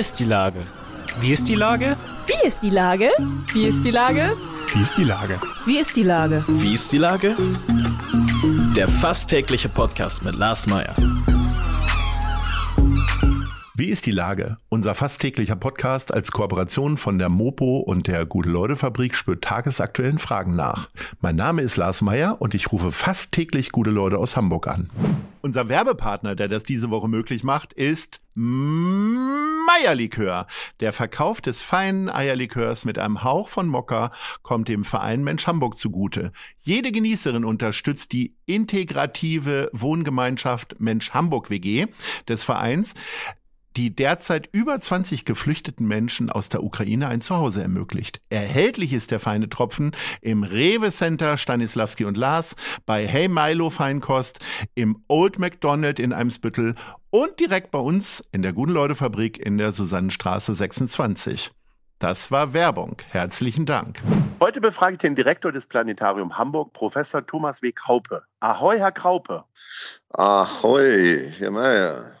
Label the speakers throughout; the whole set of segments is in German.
Speaker 1: ist die Lage? Wie ist die Lage?
Speaker 2: Wie ist die Lage? Wie ist die Lage?
Speaker 1: Wie ist die Lage?
Speaker 2: Wie ist die Lage?
Speaker 3: Wie ist die Lage? Der fast tägliche Podcast mit Lars Meyer.
Speaker 4: Wie ist die Lage? Unser fast täglicher Podcast als Kooperation von der Mopo und der Gute-Leute-Fabrik spürt tagesaktuellen Fragen nach. Mein Name ist Lars Meyer und ich rufe fast täglich gute Leute aus Hamburg an. Unser Werbepartner, der das diese Woche möglich macht, ist Meierlikör. Der Verkauf des feinen Eierlikörs mit einem Hauch von Mokka kommt dem Verein Mensch Hamburg zugute. Jede Genießerin unterstützt die integrative Wohngemeinschaft Mensch Hamburg WG des Vereins die derzeit über 20 geflüchteten Menschen aus der Ukraine ein Zuhause ermöglicht. Erhältlich ist der feine Tropfen im Rewe Center Stanislavski und Lars, bei Hey Milo Feinkost, im Old McDonald in Eimsbüttel und direkt bei uns in der Guten Leute Fabrik in der Susannenstraße 26. Das war Werbung. Herzlichen Dank.
Speaker 5: Heute befrage ich den Direktor des Planetarium Hamburg, Professor Thomas W. Kraupe. Ahoi, Herr Kraupe.
Speaker 6: Ahoi, Herr Mayer.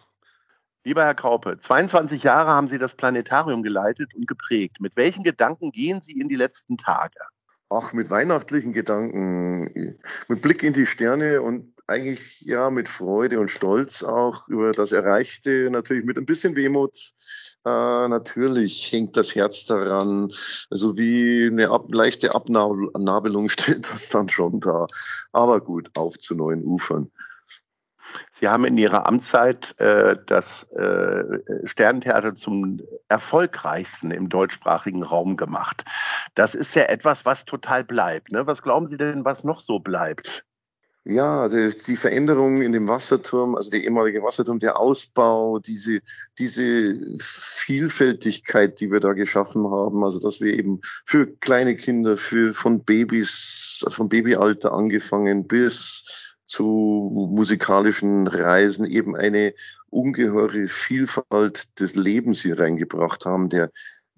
Speaker 5: Lieber Herr Kraupe, 22 Jahre haben Sie das Planetarium geleitet und geprägt. Mit welchen Gedanken gehen Sie in die letzten Tage?
Speaker 6: Ach, mit weihnachtlichen Gedanken, mit Blick in die Sterne und eigentlich ja mit Freude und Stolz auch über das Erreichte, natürlich mit ein bisschen Wehmut. Äh, natürlich hängt das Herz daran, also wie eine ab, leichte Abnabelung stellt das dann schon da. Aber gut, auf zu neuen Ufern.
Speaker 5: Sie haben in Ihrer Amtszeit äh, das äh, Sterntheater zum erfolgreichsten im deutschsprachigen Raum gemacht. Das ist ja etwas, was total bleibt. Ne? Was glauben Sie denn, was noch so bleibt?
Speaker 6: Ja, die, die Veränderung in dem Wasserturm, also der ehemalige Wasserturm, der Ausbau, diese, diese Vielfältigkeit, die wir da geschaffen haben, also dass wir eben für kleine Kinder, für von Babys, von Babyalter angefangen bis zu musikalischen Reisen eben eine ungeheure Vielfalt des Lebens hier reingebracht haben, der,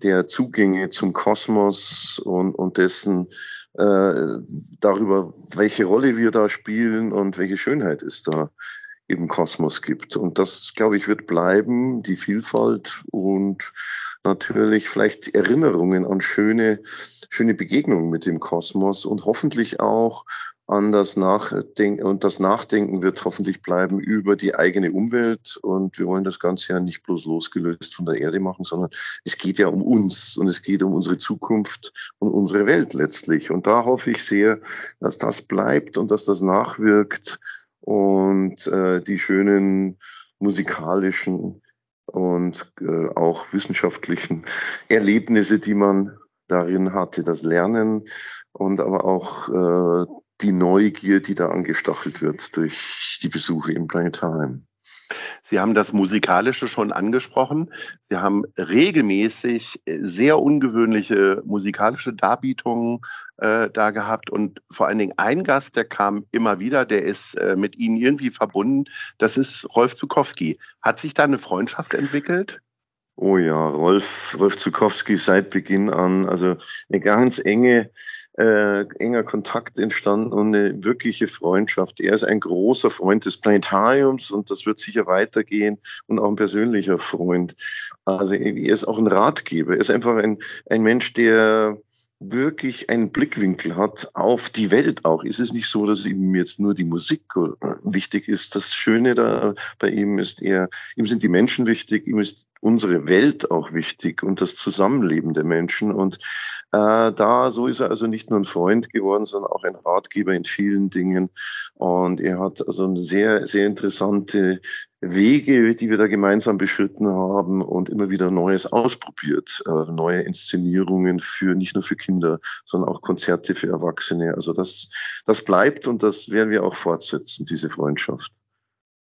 Speaker 6: der Zugänge zum Kosmos und, und dessen äh, darüber, welche Rolle wir da spielen und welche Schönheit es da im Kosmos gibt. Und das, glaube ich, wird bleiben, die Vielfalt und natürlich vielleicht Erinnerungen an schöne, schöne Begegnungen mit dem Kosmos und hoffentlich auch an das Nachdenken und das Nachdenken wird hoffentlich bleiben über die eigene Umwelt. Und wir wollen das Ganze ja nicht bloß losgelöst von der Erde machen, sondern es geht ja um uns und es geht um unsere Zukunft und unsere Welt letztlich. Und da hoffe ich sehr, dass das bleibt und dass das nachwirkt und äh, die schönen musikalischen und äh, auch wissenschaftlichen Erlebnisse, die man darin hatte, das Lernen und aber auch äh, die Neugier, die da angestachelt wird durch die Besuche im Planetarium.
Speaker 5: Sie haben das Musikalische schon angesprochen. Sie haben regelmäßig äh, sehr ungewöhnliche musikalische Darbietungen äh, da gehabt und vor allen Dingen ein Gast, der kam immer wieder, der ist äh, mit Ihnen irgendwie verbunden. Das ist Rolf Zukowski. Hat sich da eine Freundschaft entwickelt?
Speaker 6: Oh ja, Rolf, Rolf Zukowski seit Beginn an, also eine ganz enge äh, enger Kontakt entstanden und eine wirkliche Freundschaft. Er ist ein großer Freund des Planetariums und das wird sicher weitergehen und auch ein persönlicher Freund. Also er ist auch ein Ratgeber. Er ist einfach ein, ein Mensch, der wirklich einen Blickwinkel hat auf die Welt auch. Ist es nicht so, dass ihm jetzt nur die Musik äh, wichtig ist? Das Schöne da bei ihm ist eher, ihm sind die Menschen wichtig, ihm ist unsere Welt auch wichtig und das Zusammenleben der Menschen. Und äh, da, so ist er also nicht nur ein Freund geworden, sondern auch ein Ratgeber in vielen Dingen. Und er hat also sehr, sehr interessante Wege, die wir da gemeinsam beschritten haben und immer wieder Neues ausprobiert, äh, neue Inszenierungen für nicht nur für Kinder, sondern auch Konzerte für Erwachsene. Also das, das bleibt und das werden wir auch fortsetzen, diese Freundschaft.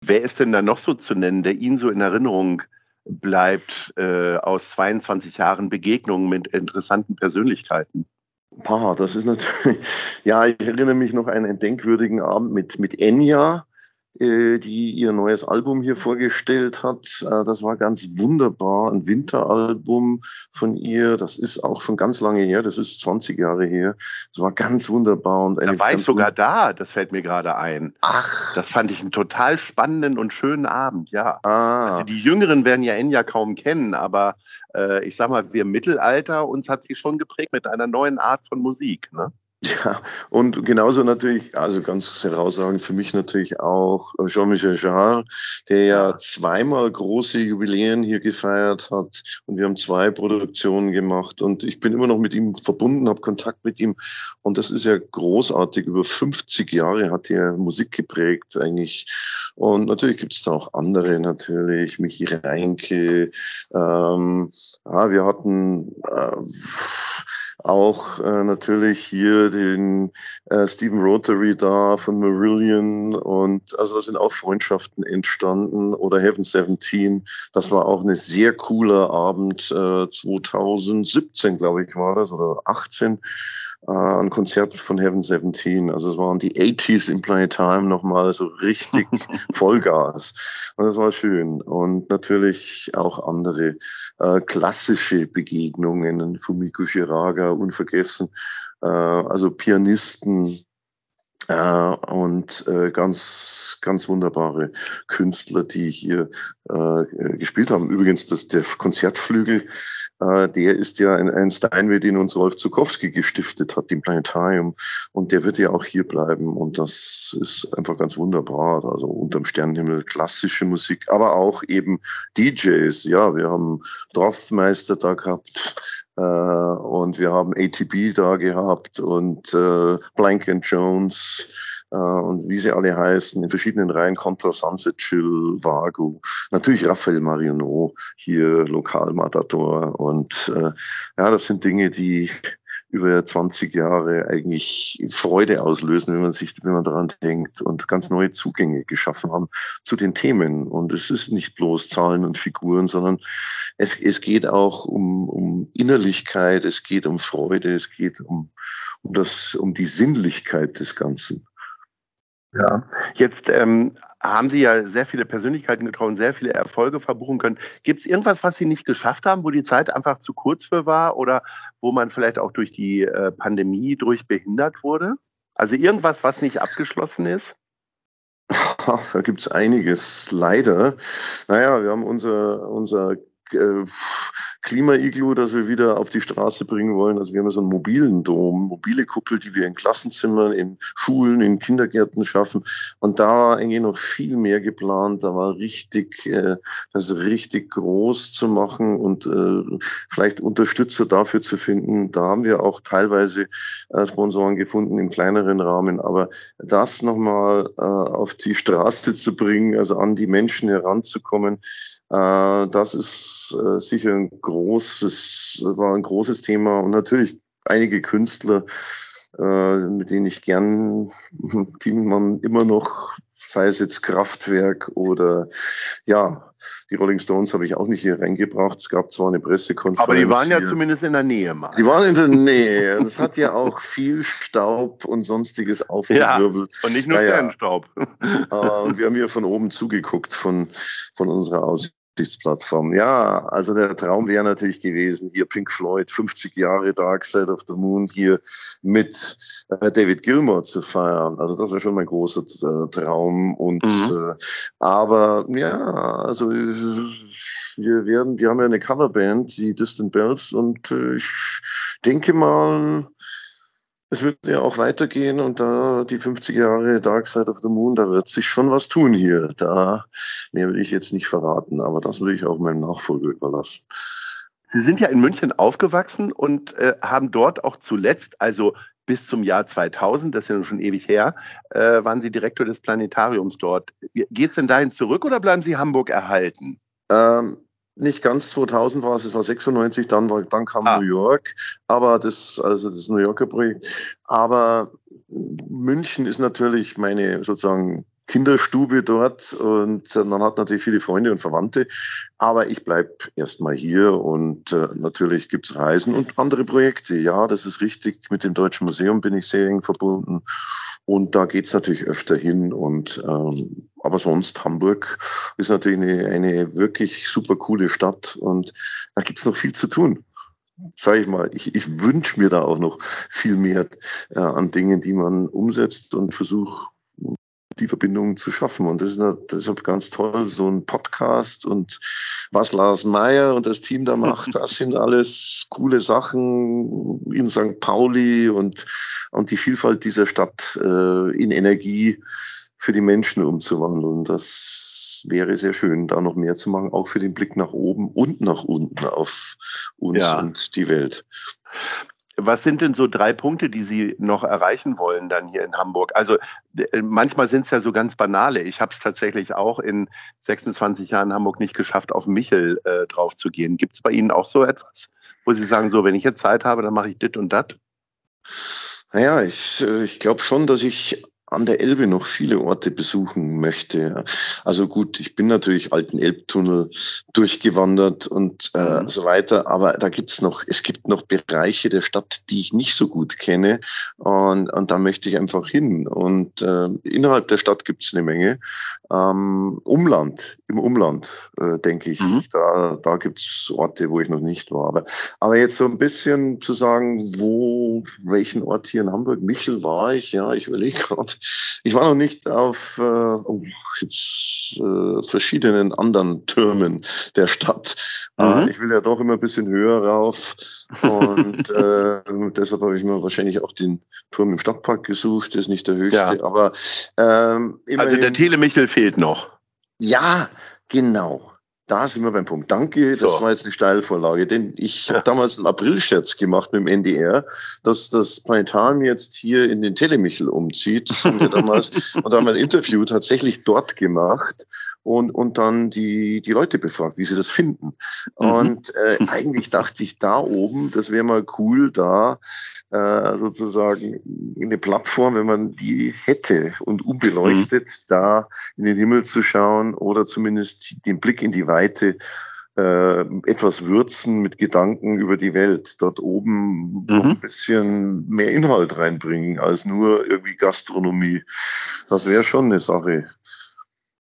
Speaker 5: Wer ist denn da noch so zu nennen, der Ihnen so in Erinnerung bleibt äh, aus 22 Jahren Begegnungen mit interessanten Persönlichkeiten?
Speaker 6: Pah, das ist natürlich, ja, ich erinnere mich noch an einen denkwürdigen Abend mit, mit Enya, die ihr neues Album hier vorgestellt hat. Äh, das war ganz wunderbar, ein Winteralbum von ihr. Das ist auch schon ganz lange her, das ist 20 Jahre her. Das war ganz wunderbar. Und
Speaker 5: da war ich sogar da, das fällt mir gerade ein. Ach. Das fand ich einen total spannenden und schönen Abend, ja. Ah. Also die Jüngeren werden ja Enya kaum kennen, aber äh, ich sag mal, wir im Mittelalter, uns hat sie schon geprägt mit einer neuen Art von Musik. Ne?
Speaker 6: Ja, und genauso natürlich, also ganz herausragend für mich natürlich auch Jean-Michel Jarre, der ja zweimal große Jubiläen hier gefeiert hat. Und wir haben zwei Produktionen gemacht. Und ich bin immer noch mit ihm verbunden, habe Kontakt mit ihm. Und das ist ja großartig. Über 50 Jahre hat er Musik geprägt eigentlich. Und natürlich gibt es da auch andere natürlich, Michi Reinke, ähm, ja, wir hatten äh, auch äh, natürlich hier den äh, Stephen Rotary da von Marillion und also da sind auch Freundschaften entstanden oder Heaven 17. Das war auch eine sehr cooler Abend äh, 2017, glaube ich, war das oder 18 äh, ein Konzert von Heaven 17. Also es waren die 80s im Planetarium nochmal so richtig Vollgas. Und das war schön. Und natürlich auch andere äh, klassische Begegnungen. Fumiko Shiraga, unvergessen. Äh, also Pianisten, äh, und äh, ganz, ganz wunderbare Künstler, die hier äh, gespielt haben. Übrigens, das, der Konzertflügel, äh, der ist ja ein, ein Steinway, den uns Rolf Zukowski gestiftet hat, im Planetarium. Und der wird ja auch hier bleiben. Und das ist einfach ganz wunderbar. Also unterm Sternenhimmel klassische Musik, aber auch eben DJs. Ja, wir haben Dorfmeister da gehabt, und wir haben ATB da gehabt und äh, Blank and Jones äh, und wie sie alle heißen, in verschiedenen Reihen, Contra Sunset Chill, Vago, natürlich Raphael Marionot, hier Lokalmatador und äh, ja, das sind Dinge, die über 20 Jahre eigentlich Freude auslösen, wenn man sich, wenn man daran denkt und ganz neue Zugänge geschaffen haben zu den Themen. Und es ist nicht bloß Zahlen und Figuren, sondern es, es geht auch um, um Innerlichkeit, es geht um Freude, es geht um, um das, um die Sinnlichkeit des Ganzen.
Speaker 5: Ja, jetzt ähm, haben Sie ja sehr viele Persönlichkeiten getroffen, sehr viele Erfolge verbuchen können. Gibt es irgendwas, was Sie nicht geschafft haben, wo die Zeit einfach zu kurz für war oder wo man vielleicht auch durch die äh, Pandemie durch behindert wurde? Also irgendwas, was nicht abgeschlossen ist?
Speaker 6: Da gibt es einiges, leider. Naja, wir haben unser, unser äh, Klima-Iglu, das wir wieder auf die Straße bringen wollen. Also wir haben so einen mobilen Dom, mobile Kuppel, die wir in Klassenzimmern, in Schulen, in Kindergärten schaffen. Und da war eigentlich noch viel mehr geplant. Da war richtig, äh, das richtig groß zu machen und äh, vielleicht Unterstützer dafür zu finden. Da haben wir auch teilweise Sponsoren gefunden im kleineren Rahmen. Aber das nochmal auf die Straße zu bringen, also an die Menschen heranzukommen, das ist äh, sicher ein großes, war ein großes Thema und natürlich einige Künstler, äh, mit denen ich gern, die man immer noch, sei es jetzt Kraftwerk oder ja, die Rolling Stones habe ich auch nicht hier reingebracht. Es gab zwar eine Pressekonferenz.
Speaker 5: Aber die waren ja hier. zumindest in der Nähe mal.
Speaker 6: Die waren in der Nähe. Es hat ja auch viel Staub und sonstiges aufgewirbelt.
Speaker 5: Ja, und nicht nur naja. Sternstaub.
Speaker 6: und wir haben hier von oben zugeguckt von, von unserer Aussicht. Plattform. Ja, also der Traum wäre natürlich gewesen, hier Pink Floyd, 50 Jahre Dark Side of the Moon hier mit äh, David Gilmour zu feiern. Also das wäre schon mein großer äh, Traum. Und mhm. äh, aber ja, also wir werden, wir haben ja eine Coverband, die Distant Bells, und äh, ich denke mal, es wird ja auch weitergehen und da die 50 Jahre Dark Side of the Moon, da wird sich schon was tun hier. Da mehr will ich jetzt nicht verraten, aber das will ich auch meinem Nachfolger überlassen.
Speaker 5: Sie sind ja in München aufgewachsen und äh, haben dort auch zuletzt, also bis zum Jahr 2000, das ist ja schon ewig her, äh, waren Sie Direktor des Planetariums dort. Geht es denn dahin zurück oder bleiben Sie Hamburg erhalten?
Speaker 6: Ähm, nicht ganz 2000 war es, es war 96, dann, war, dann kam ah. New York, aber das, also das New Yorker Projekt. Aber München ist natürlich meine sozusagen Kinderstube dort und man hat natürlich viele Freunde und Verwandte. Aber ich bleibe erstmal hier und äh, natürlich gibt's Reisen und andere Projekte. Ja, das ist richtig. Mit dem Deutschen Museum bin ich sehr eng verbunden und da geht's natürlich öfter hin. Und ähm, aber sonst Hamburg ist natürlich eine, eine wirklich super coole Stadt und da gibt's noch viel zu tun. Sage ich mal, ich, ich wünsche mir da auch noch viel mehr äh, an Dingen, die man umsetzt und versuche die Verbindung zu schaffen. Und das ist deshalb ganz toll, so ein Podcast und was Lars Meyer und das Team da macht, das sind alles coole Sachen in St. Pauli und, und die Vielfalt dieser Stadt äh, in Energie für die Menschen umzuwandeln. Das wäre sehr schön, da noch mehr zu machen, auch für den Blick nach oben und nach unten auf uns ja. und die Welt.
Speaker 5: Was sind denn so drei Punkte, die Sie noch erreichen wollen dann hier in Hamburg? Also äh, manchmal sind es ja so ganz banale. Ich habe es tatsächlich auch in 26 Jahren Hamburg nicht geschafft, auf Michel äh, drauf zu gehen. Gibt es bei Ihnen auch so etwas, wo Sie sagen, so wenn ich jetzt Zeit habe, dann mache ich dit und dat?
Speaker 6: Naja, ich, äh, ich glaube schon, dass ich an der Elbe noch viele Orte besuchen möchte. Also gut, ich bin natürlich alten Elbtunnel durchgewandert und äh, mhm. so weiter, aber da gibt's noch, es gibt noch Bereiche der Stadt, die ich nicht so gut kenne und, und da möchte ich einfach hin. Und äh, innerhalb der Stadt gibt's eine Menge. Ähm, Umland, im Umland, äh, denke ich, mhm. da, da gibt's Orte, wo ich noch nicht war. Aber, aber jetzt so ein bisschen zu sagen, wo, welchen Ort hier in Hamburg, Michel war ich, ja, ich überlege gerade, ich war noch nicht auf äh, oh, jetzt, äh, verschiedenen anderen Türmen der Stadt. Mhm. Äh, ich will ja doch immer ein bisschen höher rauf. Und äh, deshalb habe ich mir wahrscheinlich auch den Turm im Stadtpark gesucht. Das ist nicht der höchste. Ja. Aber
Speaker 5: ähm, Also der Telemichel fehlt noch.
Speaker 6: Ja, genau. Da sind wir beim Punkt. Danke, das so. war jetzt eine Steilvorlage, denn ich habe damals einen Aprilscherz gemacht mit dem NDR, dass das Planetarium jetzt hier in den Telemichel umzieht. Und wir damals und haben ein Interview tatsächlich dort gemacht und, und dann die, die Leute befragt, wie sie das finden. Mhm. Und äh, eigentlich dachte ich da oben, das wäre mal cool, da äh, sozusagen eine Plattform, wenn man die hätte und unbeleuchtet, mhm. da in den Himmel zu schauen oder zumindest den Blick in die Weite äh, etwas würzen mit Gedanken über die Welt. Dort oben mhm. ein bisschen mehr Inhalt reinbringen als nur irgendwie Gastronomie. Das wäre schon eine Sache.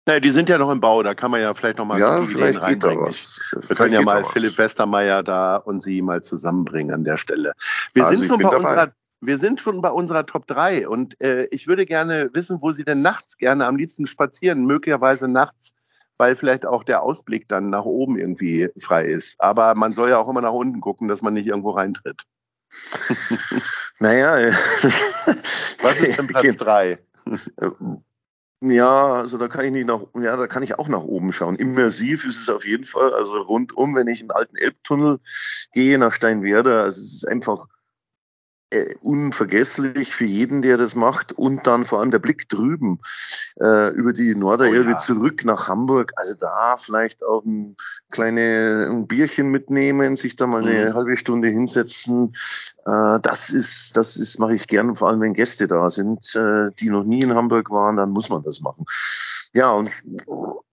Speaker 5: Naja, die sind ja noch im Bau, da kann man ja vielleicht noch mal
Speaker 6: ja, vielleicht geht da was.
Speaker 5: Wir vielleicht können ja mal Philipp Westermeier da und Sie mal zusammenbringen an der Stelle. Wir also sind schon bei unserer wir sind schon bei unserer Top 3 und äh, ich würde gerne wissen, wo Sie denn nachts gerne am liebsten spazieren, möglicherweise nachts weil vielleicht auch der Ausblick dann nach oben irgendwie frei ist. Aber man soll ja auch immer nach unten gucken, dass man nicht irgendwo reintritt.
Speaker 6: naja,
Speaker 5: was ist denn Platz 3?
Speaker 6: Ja, also da kann ich nicht nach, ja, da kann ich auch nach oben schauen. Immersiv ist es auf jeden Fall. Also rundum, wenn ich in den alten Elbtunnel gehe nach Steinwerder, also es ist einfach äh, unvergesslich für jeden, der das macht. Und dann vor allem der Blick drüben äh, über die Norderelbe oh ja. zurück nach Hamburg. Also da vielleicht auch ein kleines ein Bierchen mitnehmen, sich da mal eine mhm. halbe Stunde hinsetzen. Äh, das ist, das ist, mache ich gern, vor allem wenn Gäste da sind, äh, die noch nie in Hamburg waren, dann muss man das machen. Ja, und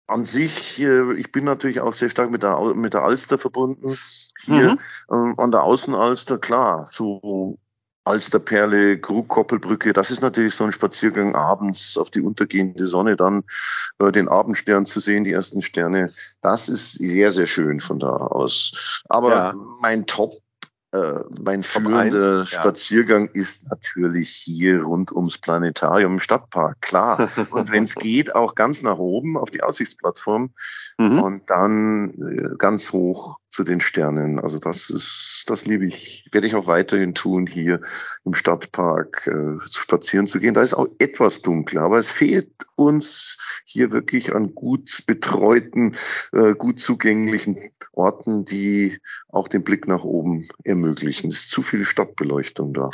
Speaker 6: an sich, äh, ich bin natürlich auch sehr stark mit der, mit der Alster verbunden. Hier mhm. ähm, an der Außenalster, klar, so Alsterperle, Krugkoppelbrücke, das ist natürlich so ein Spaziergang abends auf die untergehende Sonne, dann äh, den Abendstern zu sehen, die ersten Sterne. Das ist sehr, sehr schön von da aus. Aber ja. mein Top äh, mein führender Spaziergang ja. ist natürlich hier rund ums Planetarium im Stadtpark, klar. Und wenn es geht, auch ganz nach oben auf die Aussichtsplattform mhm. und dann äh, ganz hoch zu den Sternen. Also das ist, das liebe ich, werde ich auch weiterhin tun, hier im Stadtpark äh, spazieren zu gehen. Da ist auch etwas dunkler, aber es fehlt uns hier wirklich an gut betreuten, äh, gut zugänglichen Orten, die auch den Blick nach oben ermöglichen. Es ist zu viel Stadtbeleuchtung da.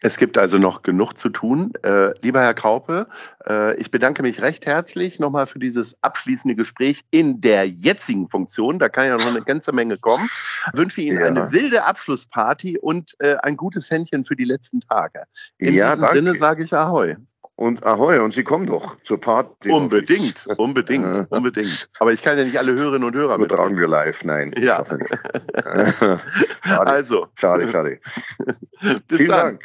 Speaker 5: Es gibt also noch genug zu tun. Äh, lieber Herr Kaupe, äh, ich bedanke mich recht herzlich nochmal für dieses abschließende Gespräch in der jetzigen Funktion. Da kann ja noch eine ganze Menge kommen. Wünsche Ihnen ja. eine wilde Abschlussparty und äh, ein gutes Händchen für die letzten Tage. In
Speaker 6: ja,
Speaker 5: diesem
Speaker 6: danke.
Speaker 5: Sinne sage ich Ahoi.
Speaker 6: Und Ahoi, und Sie kommen doch zur Party.
Speaker 5: Unbedingt, unbedingt, unbedingt. Aber ich kann ja nicht alle Hörerinnen und Hörer
Speaker 6: mit. Tragen wir live, nein.
Speaker 5: Ja.
Speaker 6: schade.
Speaker 5: Also.
Speaker 6: Schade, schade.
Speaker 5: Bis
Speaker 6: Vielen
Speaker 5: dann.
Speaker 6: Dank.